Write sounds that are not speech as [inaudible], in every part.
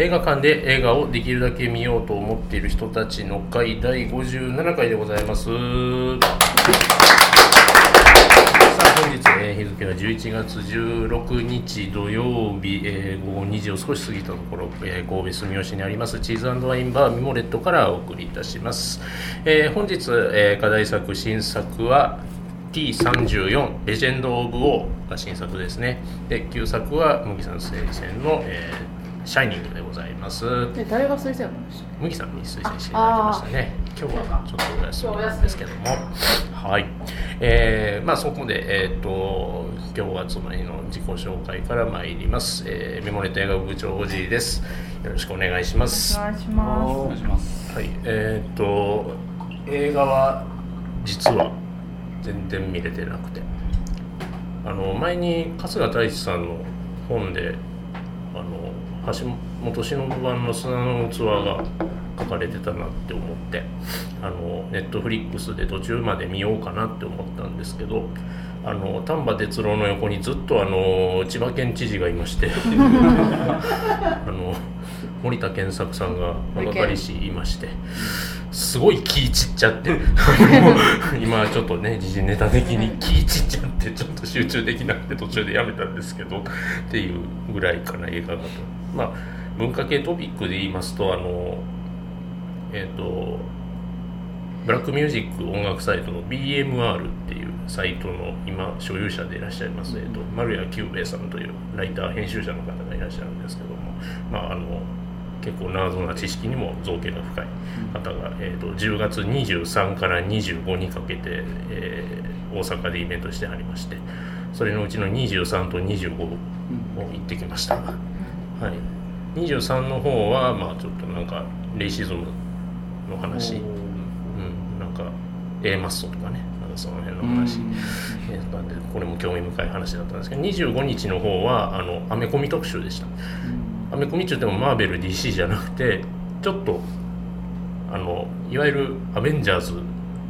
映画館で映画をできるだけ見ようと思っている人たちの会第57回でございます。さあ本日、えー日付は11月16日土曜日、えー午後2時を少し過ぎたところ、えー神戸住吉にありますチーズワインバーミモレットからお送りいたします。えー本日、えー課題作新作は T34 レジェンド・オブ・オーが新作ですねで旧作は麦さん推薦の、えーシャイニングでございます。で誰が推薦なんでしたっ麦さんに推薦していただきましたね。今日はちょっとお休みなんですけども。はい。えー、まあそこでえっ、と今日はその日の自己紹介から参ります、えー、メモレット映画部長おじいです。よろしくお願いします。けお願いしまお願いします。はい、えーっと映画は実は全然見れてなくて。あの前に春日太一さんの本で橋本忍版の砂の器が書かれてたなって思ってあのネットフリックスで途中まで見ようかなって思ったんですけどあの丹波哲郎の横にずっとあの千葉県知事がいまして [laughs] あの森田健作さんが若かりしいましてすごい気散っちゃって今ちょっとね時事ネタ的に気散っちゃってちょっと集中できなくて途中でやめたんですけどっていうぐらいかな映画だと。まあ文化系トピックで言いますとあのえっ、とブラックミュージック音楽サイトの BMR っていうサイトの今所有者でいらっしゃいます、えー、と丸谷久兵衛さんというライター編集者の方がいらっしゃるんですけども、まあ、あの結構謎な知識にも造形が深い方が、えー、と10月23から25にかけて、えー大阪でイベントしてありましてそれのうちの23と25を行ってきました、はい、23の方はまあちょっとなんかレイシズムの話、うん、なんか A マッソとかね。なんかその辺の話、えーなんでこれも興味深い話だったんですけど25日の方はあのアメコミ特集でした。アメコミって言ってもマーベル DC じゃなくてちょっとあのいわゆるアベンジャーズ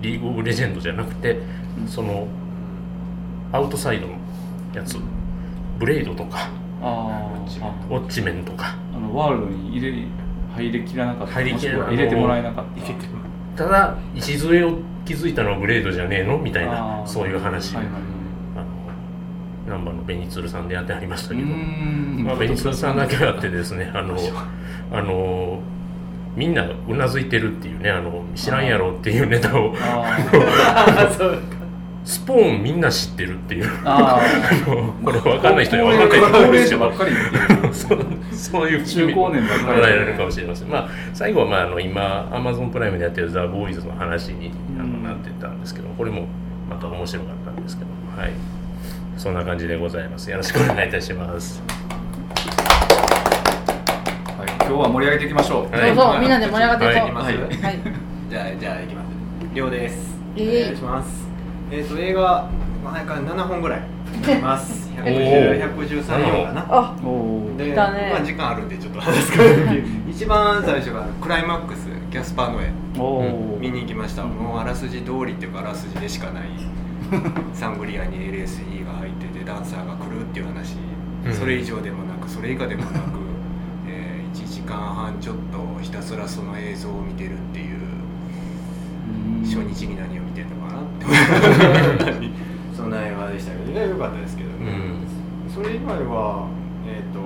リーグ・オブ・レジェンドじゃなくてそのアウトサイドのやつ。ブレイドとかあウォッチメンとか。あのワールドに入れ入れきらなかった。入りき入れてもらえなかった。ただ礎を築いたのはブレイドじゃねえの？みたいあなー。そういう話、はいはいあの難波のベニツルさんでやってありましたけど、まあ、ベニツルさんだけあってですねあの [laughs] あのみんなうなずいてるっていうねあの知らんやろっていうネタを。あ [laughs] スポーンみんな知ってるっていう。ー。あ [laughs] あのこれ分かんない人には高分かんない。と思うんですけどそうそういう中高年ばっかりられるかもしれません、まあ、最後は、まあ、あの今アマゾンプライムでやってる「ザ・ボーイズの話にあのうん。なってたんですけどこれもまた面白かったんですけどはい。そんな感じでございます。よろしくお願いいたします。はい今日は盛り上げていきましょう。はい。そうそうみんなで盛り上がっていこう。はい。はい、はい。じゃあじゃあいきます。りょうです。え。ーお願いしますえっ、と映画前から7本ぐらいあります。[laughs] おー。110 113本かな。あで、だね。まあ時間あるんでちょっと話すから。[laughs] 一番最初がクライマックスキャスパーノエおー。見に行きました。もうあらすじ通りっていうかあらすじでしかない。サングリアに LSD が入っててダンサーが来るっていう話、うん。それ以上でもなくそれ以下でもなく、えー、1時間半ちょっとひたすらその映像を見てるっていう。うん。初日に何を見てるのかなって [laughs] [laughs] そんな映画でしたけどね。良かったですけどうね、ん。それ以外はえっ、と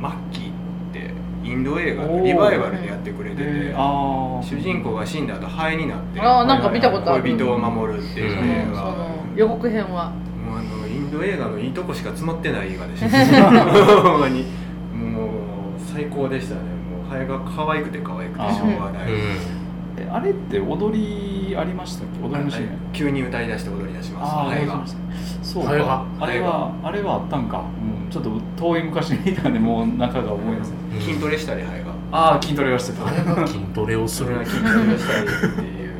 マッキーってインド映画のリバイバルでやってくれてて、えー。主人公が死んだ後灰になってあーなんか見たことある。恋人を守るっていううん。映画、その予告編は。もうあのインド映画のいいとこしか詰まってない映画でした。[laughs] ほんまに。もう最高でしたね。もうハエが可愛くて可愛くてしょうがない、えあれって踊りありましたっけ？踊りのシーン。急に歌い出して踊り出します。あハエが。そうハエが。かあれはあれはあったんか、うん、ちょっと遠い昔に見たんでもう中が思い出せない筋トレしたりハエが。ああ筋トレはしてたあれが筋トレをする。筋トレをしたりっていう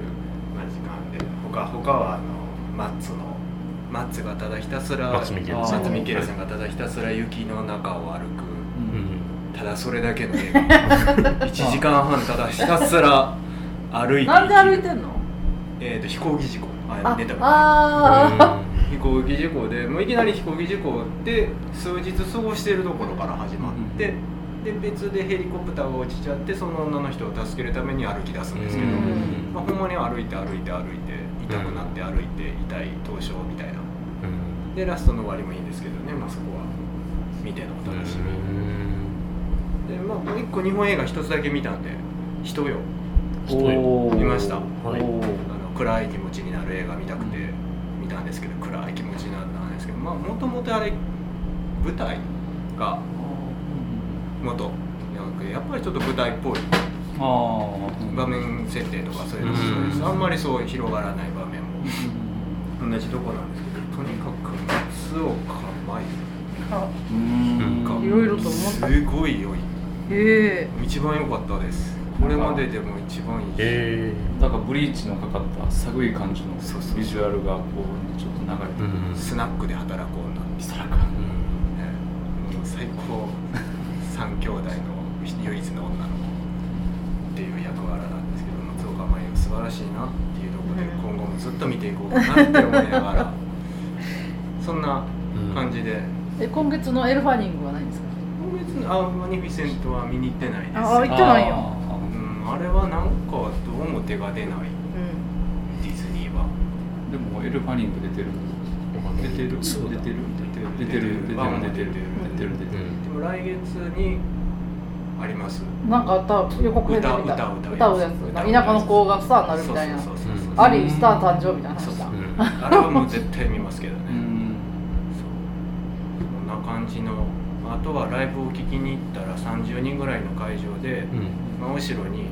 まあ時間で。他他はあのマッツのマッツがただひたすら松見ケルさん。マッツミケルさんがただひたすら雪の中を歩く。うん。ただそれだけの映画。[laughs] 1時間半ただひたすら歩いてなんで歩いてんの？えー、と飛行機事故。ああ出たあ飛行機事故でもういきなり飛行機事故で数日過ごしてるところから始まって、で別でヘリコプターが落ちちゃってその女の人を助けるために歩き出すんですけど、うん。まあ、ほんまに歩いて歩いて歩いて痛くなって歩いて痛い凍傷みたいな。うん。でラストの終わりもいいんですけどね、まあ、そこは見てのお楽し。み、でまあもう一個日本映画一つだけ見たんで「人よ。おー見ました。はい。おー」あの暗い気持ちになる映画見たくて見たんですけど暗い気持ちになったんですけどまあもともとあれ舞台が元やっぱりちょっと舞台っぽい。あー場面設定とかそういうのもそうです、うんあんまりそう広がらない場面も。同じとこなんですけどとにかく松岡舞うん。がいろいろと思った。すごい良い。へえ一番良かったですこれまででも一番いい。え。だからブリーチのかかった寒い感じのそうそう。ビジュアルがこうちょっと流れてる、うん。スナックで働こうなしたらかうん。ねもう最高。三兄弟の唯一の女の子っていう役柄なんですけど松岡茉優素晴らしいなっていうところでうん。今後もずっと見ていこうかなって思いながら [laughs] そんな感じで。え今月のエルファニングはないんですか？今月のあマニフィセントは見に行ってないです。あ行ってないよあれはなんかどうも手が出ない。うんディズニーは。ーでもエルファニング出てる。出てる。出てる。出てる。出てる。出てる。出てる。出てる。出てる。出てる。でも来月にありますなんかあった。予告編で。見た歌歌歌うやつ。歌田舎の子がスターになるみたいな。そうそうそうそうアリースター誕生みたいな話だ。あれはもう絶対見ますけどね、うん。そんな感じの。あとはライブを聴きに行ったら30人ぐらいの会場で、うん。まあ、後ろに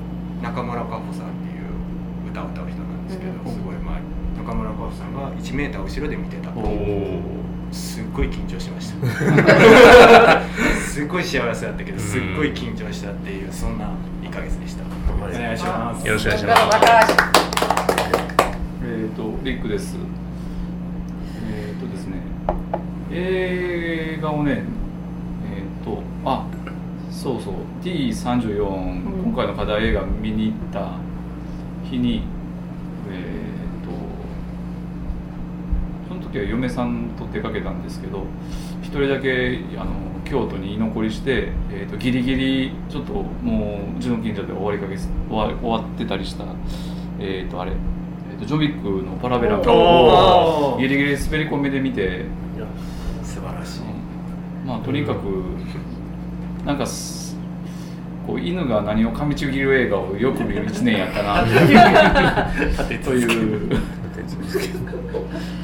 中村佳穂さんっていう歌を歌う人なんですけど、うんすごいまあ中村佳穂さんが1メーター後ろで見てたおすっごい緊張しました。[laughs] すっごい幸せだったけどすっごい緊張したっていうそんな1ヶ月でした、はい。お願いします。よろしくお願いします。えっ、とリックです。えっ、とですね。映画をねそうそう。T34、ん。今回の課題映画見に行った日にえっ、とその時は嫁さんと出かけたんですけど一人だけあの京都に居残りして、えー、とギリギリちょっともううちの近所で終わりかけ終わ終わってたりしたえっ、とあれ、えー、とジョビックのパラベラおをギリギリ滑り込みで見て、いや素晴らしい。まあとにかくなんかすこう犬が何を噛みちぎる映画をよく見る1年やったな。[laughs] という。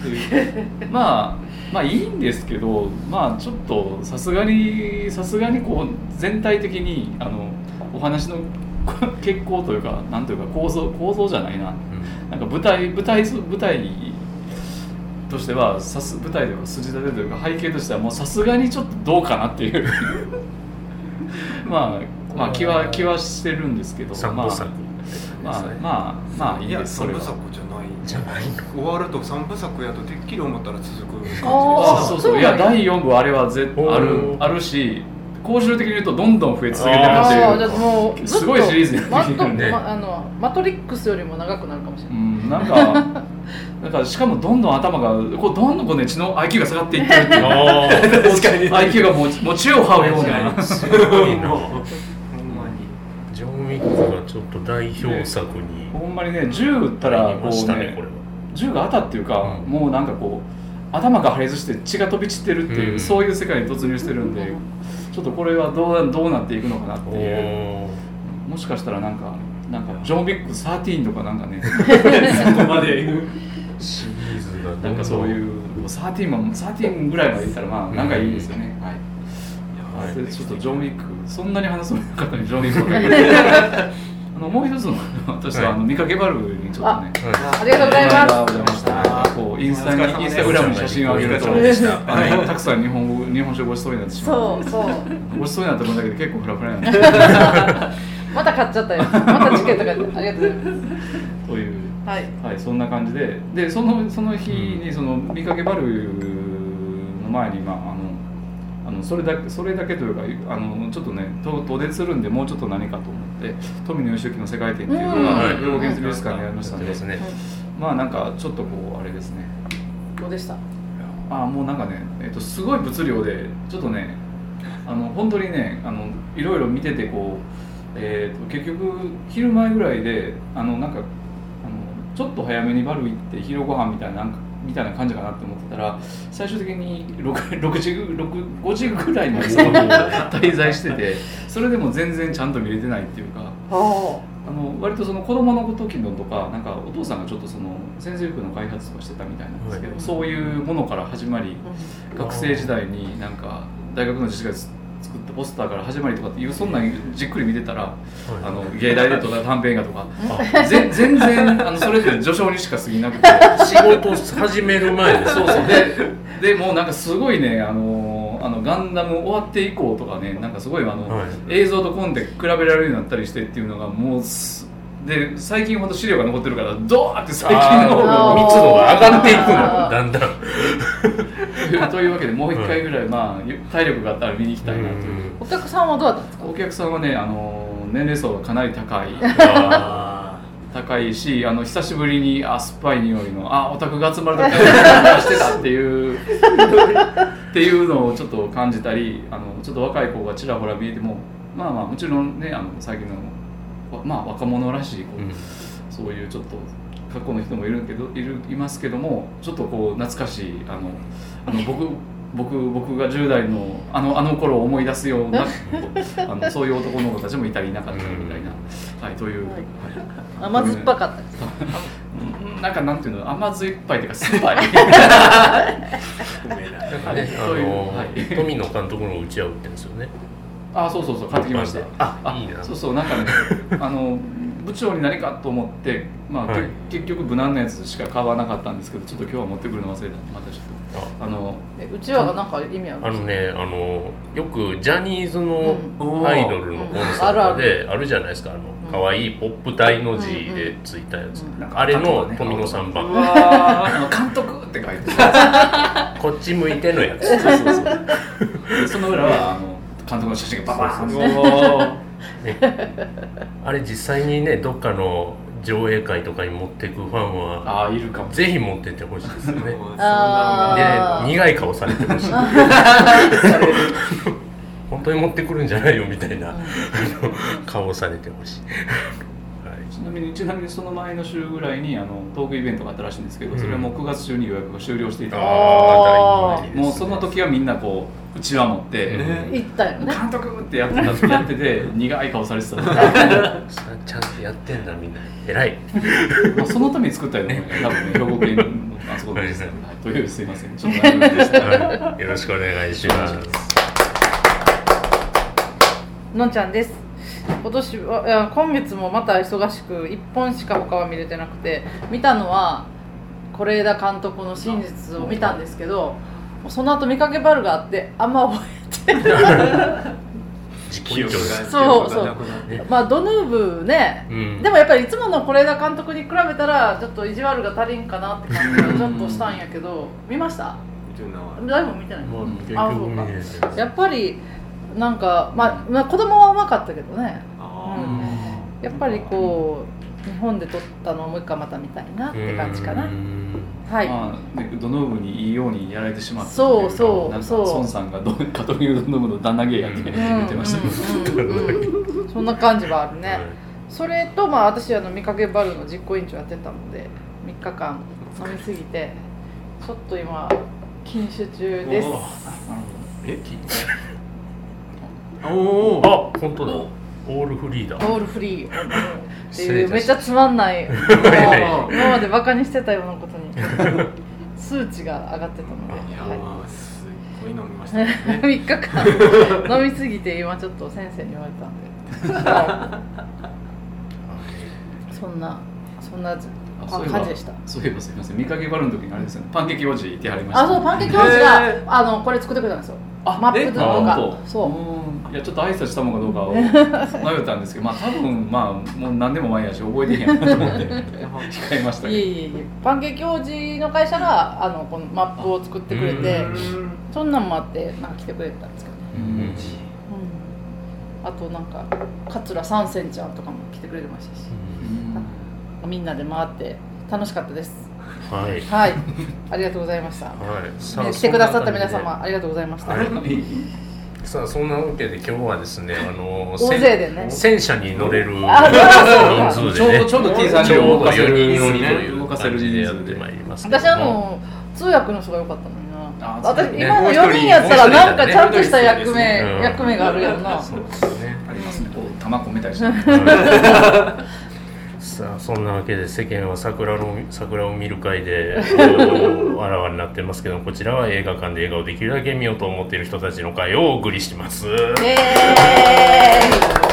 という。まあまあいいんですけどまあちょっとさすがにさすがにこう全体的にあのお話の結構というかなんというか構造構造じゃないな。なんか舞台舞台舞台としてはさす舞台では筋立てというか背景としてはもうさすがにちょっとどうかなっていうまあまあ気は気はしてるんですけど三部作。まあまあまあまあいいやです。それは。三部作じゃない。じゃないの。終わると三部作やとてっきり思ったら続く感じですあそうそう。いや第4部あれはぜあるあるし公衆的に言うとどんどん増え続けてるっていう。すごいシリーズになマットってきてるね。まあのマトリックスよりも長くなるかもしれうない、んなんかかしかもどんどん頭がこうどんどんこうね血の IQ が下がっていってるっていう。あ確かに。IQ がもうもう血を這うような。すごい。なほんまに。ジョン・ウィックがちょっと代表作に。ほんまにね銃撃ったらこうましたねねこれは。銃が当たっていうか、うん。もうなんかこう頭が破裂して血が飛び散ってるっていう、うん。そういう世界に突入してるんでちょっとこれはどうどうなっていくのかなっていう。おもしかしたらなんかなんかジョン・ウィック13とかなんかね。[laughs] そこまでシリーズがどんどなんかそういう13も13ぐらいまでいったらまあなんかいいですよね、はい。はい。でちょっとジョン・ウィックそんなに話そうなかったのにジョン・ウィック [laughs] あのもう一つの私はあの見かけバルにちょっとねはありがとうございます。ありがとうござい。ましたこうインスタにインスタグラムに写真を上げるとあのたくさん日本語日本酒ごちそうになってしまうそうそう。ごちそうになった分だけで結構フラフラになってまた買っちゃったよ。またチケット買ってありがとうございますはい。はい、そんな感じで、でそのその日にその見かけバルの前に、まあ、あのあのそれだけそれだけというかあのちょっとねと遠出するんでもうちょっと何かと思って富野義行の世界展っていうのうん。がはい。兵庫県美術館にありましたんで、ね。まあなんかちょっとこうあれですね。どうでした？あもうなんかね、えっとすごい物量でちょっとねあの本当にねあのいろいろ見ててこう、えー、と結局昼前ぐらいであのなんかちょっと早めにバル行って昼ご飯みたいななんかみたいな感じかなって思ってたら最終的に 6, 6時6 5時ぐらいまでそこに滞在しててそれでも全然ちゃんと見れてないっていうかああの割とその子供の時のとかなんかお父さんがちょっとその先生服の開発とかしてたみたいなんですけど、はい。そういうものから始まりあ学生時代になんか大学の自治会ポスターから始まりとかっていうそんなんじっくり見てたらあの芸大でとか [laughs] 短編映画とかぜ全然あのそれで序章にしか過ぎなくて。仕事始める前で。すそうそう。ででもうなんかすごいねあのあのガンダム終わって以降とかねなんかすごいあの、はい。映像とコンで比べられるようになったりしてっていうのがもうすで最近ほど資料が残ってるからドーって最近の方が密度が上がっていくの。だんだん [laughs] [laughs] というわけでもう一回ぐらい、まあ体力があったら見に行きたいなという。お客さんはどうだったんですか？お客さんはね、あの年齢層がかなり高い。あ高いしあの久しぶりにあ酸っぱい匂いのあオタクが集まるときがしてたっていうっていうのをちょっと感じたりあのちょっと若い子がちらほら見えてもまあまあもちろんねあの最近のわまあ若者らしいこう、うん。そういうちょっと格好の人もいるけどいるいますけどもちょっとこう懐かしいあのあの僕僕僕が10代のあのあの頃を思い出すような [laughs] あのそういう男の子たちもいたりいなかったりみたいな、はい、という、はい。はい。甘酸っぱかったですうんなんかなんていうの甘酸っぱいというか酸っぱい。[laughs] あねあそういうのはい。富野監督のうちわ売ってるんですよね。あそうそうそう買ってきましたあいいなそうそうなんかねあの部長に何かと思って、まあはい。け結局無難なやつしか買わなかったんですけどちょっと今日は持ってくるの忘れたまたちょっと。あ。のえうちわがなんか意味あるんあですか？のねあのよくジャニーズのうん。アイドルのコンサートであるじゃないですか。あの可愛いポップ体の字でついたやつ。うんうんあれの富野さんう版わーあの監督って書いてあこっち向いてのやつ。るそうそうそう。で [laughs] その裏はあの監督の写真がババーンあれ実際にねどっかの上映会とかに持っていくファンはああいるかも。ぜひ持ってってほしいですよね。で苦い顔されてほしい。[laughs] 本当に持ってくるんじゃないよみたいな、あの顔されてほしい、はい。ちなみにちなみにその前の週ぐらいにあのトークイベントがあったらしいんですけどそれはもう9月中に予約が終了していた。ので、もうその時はみんなこううちわ持って、え行ったよね。監督ってやってたやってて [laughs] 苦い顔されてた。[laughs] ちゃんとやってんだみんな。偉い。[laughs] まあそのために作ったよね。多分ね兵庫県のあそこです、というすいません。ちょっと長くでした。はい。よろしくお願いします。のんちゃんです。今年は今月もまた忙しく1本しか他は見れてなくて見たのは是枝監督の真実を見たんですけどその後見かけバルがあってあんま覚えてそ [laughs] うそう。まあドヌーブね。うん。でもやっぱりいつもの是枝監督に比べたらちょっと意地悪が足りんかなって感じがちょっとしたんやけど見ました？だい。ぶ見てない。もう結あそうか。やっぱりなんか、まあ、まあ子供はうまかったけどね。やっぱりこう日本で撮ったのをもう一回また見たいなって感じかな。うん。はい、まあね、ドノーブにいいようにやられてしまった。そうそう。そう。孫さんがど [laughs] カトリーヌ・ドノーブの旦那芸やってうん。言ってました。そんな感じはあるね、はい。それとまあ私あの見かけバルの実行委員長やってたので3日間飲みすぎてちょっと今禁酒中です。おー。え？[laughs] おおあ本当だ。オールフリーだ。オールフリーっていうめっちゃつまんな [laughs] い。今までバカにしてたようなことに。[laughs] 数値が上がってたので、いやはーすごい飲みましいたね。[laughs] 3日間。飲みすぎて今ちょっと先生に言われたんで、はい。そんなそんな感じでした。そういえばすみません。見かけバルの時にあれですよね。パンケーキ王子いてはりました。あそうパンケーキ王子が、へー。あのこれ作ってくれたんですよあマップとあかそう。うん。いやちょっと挨拶したもんかどうかを迷ったんですけどまあ多分まあもう何年も前やし覚えてへんやなと思って控えましたけど。いえいえいえ。パンケーキ王子の会社があのこのマップを作ってくれてうんそんなんもあってなんか来てくれたんですけどね、うん。うん、あとなんか桂三千ちゃんとかも来てくれてましたし。みんなで回って楽しかったですはい。はい。ありがとうございました、はい。さね来てくださった皆様ありがとうございました、はい。さあそんなわけで今日はですねあの大勢でね。戦車に乗れるあ人数でねちょうどちょうど T さんちょうど動かせる4人乗りという動かせる感じでやってまいります私あの通訳の人が良かったのにな。あ私今のもう一人4人やったらなんかちゃんとした役目役目があるやろな。そうですね。ありますね。こう玉込めたりして [laughs] さあそんなわけで世間は桜の桜を見る会で [laughs] あらわになってますけどこちらは映画館で映画をできるだけ見ようと思っている人たちの会をお送りします。イエーイ